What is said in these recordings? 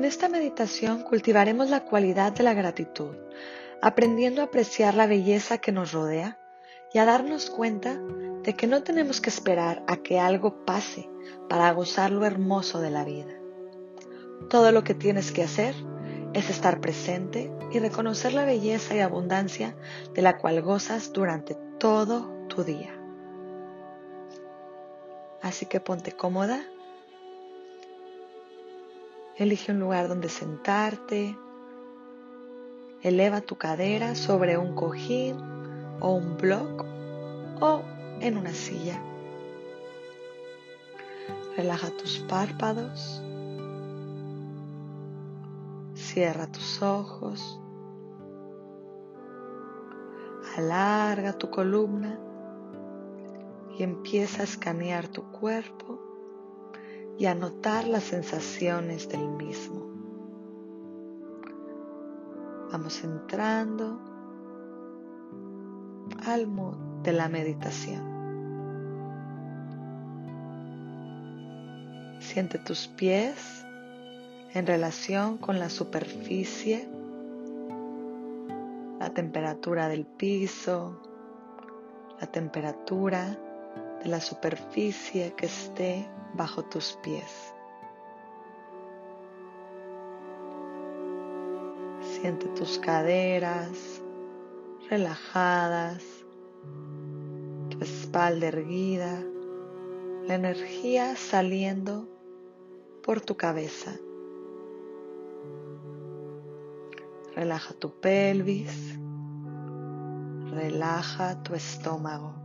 En esta meditación cultivaremos la cualidad de la gratitud, aprendiendo a apreciar la belleza que nos rodea y a darnos cuenta de que no tenemos que esperar a que algo pase para gozar lo hermoso de la vida. Todo lo que tienes que hacer es estar presente y reconocer la belleza y abundancia de la cual gozas durante todo tu día. Así que ponte cómoda, elige un lugar donde sentarte, eleva tu cadera sobre un cojín o un bloc o en una silla. Relaja tus párpados. Cierra tus ojos. Alarga tu columna y empieza a escanear tu cuerpo y a notar las sensaciones del mismo. Vamos entrando al mood de la meditación. Siente tus pies en relación con la superficie, la temperatura del piso, la temperatura de la superficie que esté bajo tus pies. Siente tus caderas relajadas, tu espalda erguida, la energía saliendo por tu cabeza. Relaja tu pelvis, relaja tu estómago.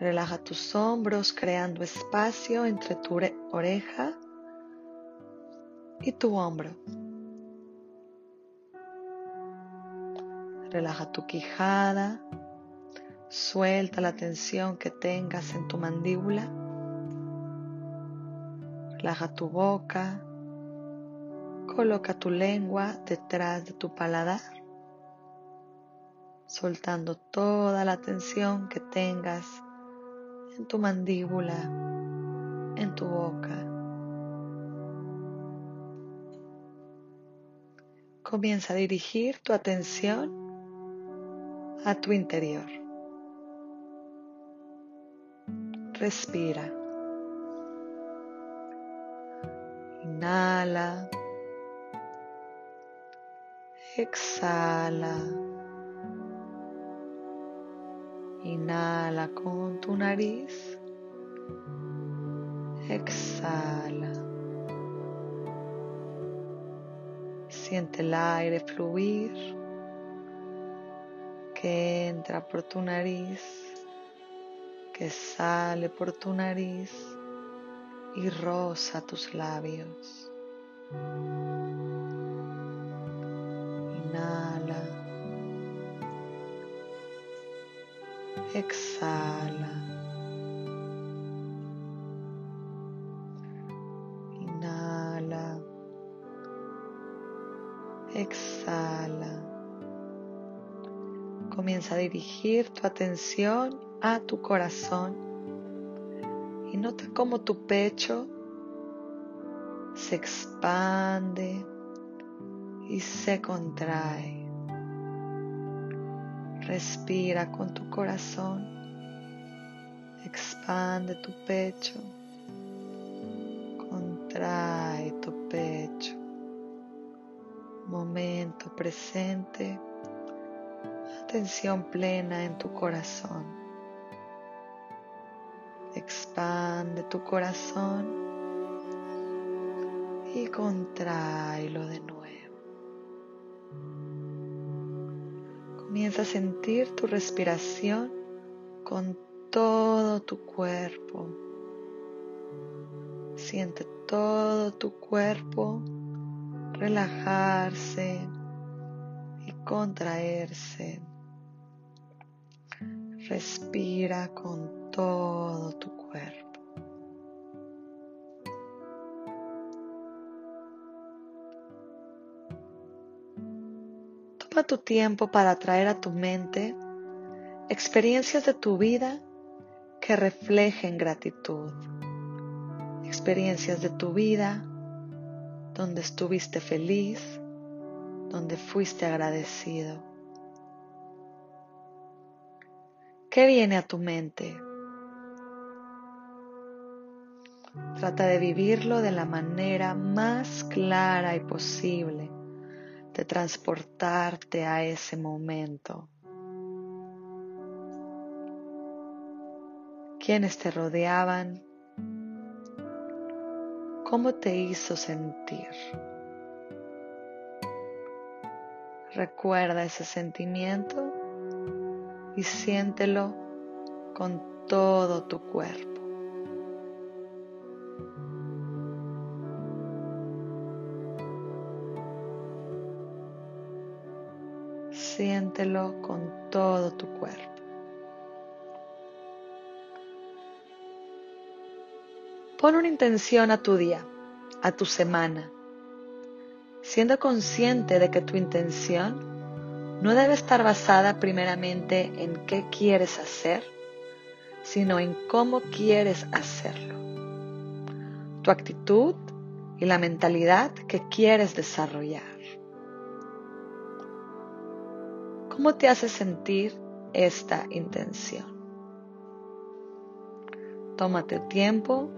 Relaja tus hombros creando espacio entre tu oreja y tu hombro. Relaja tu quijada, suelta la tensión que tengas en tu mandíbula. Relaja tu boca, coloca tu lengua detrás de tu paladar, soltando toda la tensión que tengas en tu mandíbula, en tu boca. Comienza a dirigir tu atención a tu interior. Respira. Inhala. Exhala. Inhala con tu nariz. Exhala. Siente el aire fluir que entra por tu nariz, que sale por tu nariz y roza tus labios. Inhala. Exhala. Inhala. Exhala. Comienza a dirigir tu atención a tu corazón y nota cómo tu pecho se expande y se contrae. Respira con tu corazón, expande tu pecho, contrae tu pecho. Momento presente atención plena en tu corazón. Expande tu corazón y contráelo de nuevo. Comienza a sentir tu respiración con todo tu cuerpo. Siente todo tu cuerpo relajarse y contraerse. Respira con todo tu Toma tu tiempo para traer a tu mente experiencias de tu vida que reflejen gratitud. Experiencias de tu vida donde estuviste feliz, donde fuiste agradecido. ¿Qué viene a tu mente? Trata de vivirlo de la manera más clara y posible, de transportarte a ese momento. ¿Quiénes te rodeaban? ¿Cómo te hizo sentir? Recuerda ese sentimiento y siéntelo con todo tu cuerpo. Siéntelo con todo tu cuerpo. Pon una intención a tu día, a tu semana, siendo consciente de que tu intención no debe estar basada primeramente en qué quieres hacer, sino en cómo quieres hacerlo. Tu actitud y la mentalidad que quieres desarrollar. ¿Cómo te hace sentir esta intención? Tómate tiempo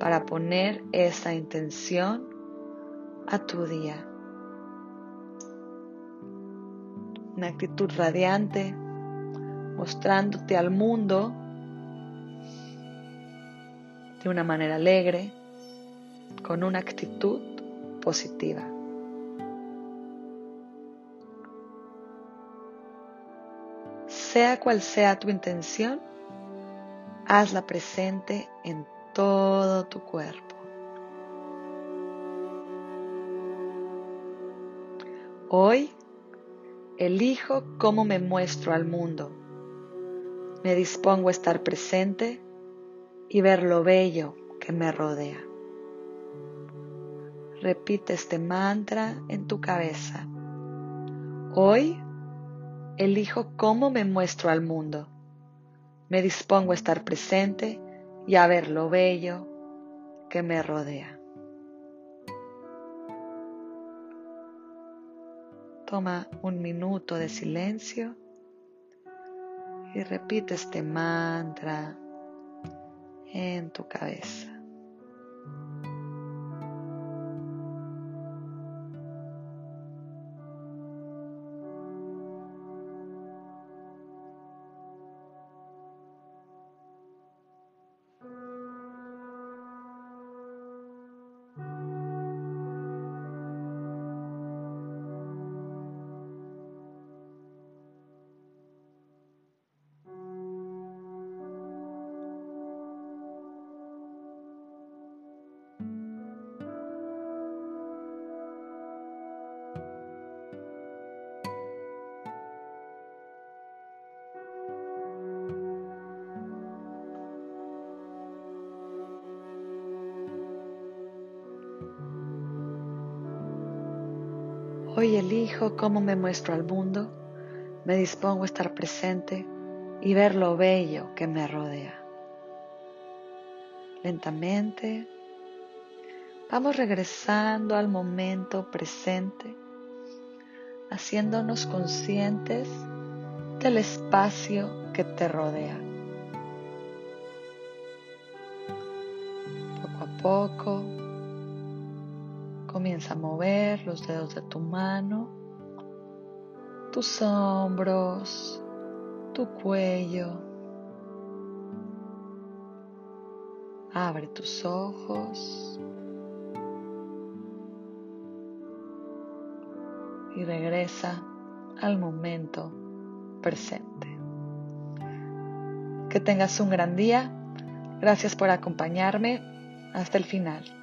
para poner esa intención a tu día. Una actitud radiante, mostrándote al mundo de una manera alegre, con una actitud positiva. Sea cual sea tu intención, hazla presente en todo tu cuerpo. Hoy elijo cómo me muestro al mundo. Me dispongo a estar presente y ver lo bello que me rodea. Repite este mantra en tu cabeza. Hoy elijo cómo me muestro al mundo. Me dispongo a estar presente y a ver lo bello que me rodea. Toma un minuto de silencio y repite este mantra en tu cabeza. Hoy elijo cómo me muestro al mundo, me dispongo a estar presente y ver lo bello que me rodea. Lentamente vamos regresando al momento presente, haciéndonos conscientes del espacio que te rodea. Poco a poco Comienza a mover los dedos de tu mano, tus hombros, tu cuello. Abre tus ojos y regresa al momento presente. Que tengas un gran día. Gracias por acompañarme hasta el final.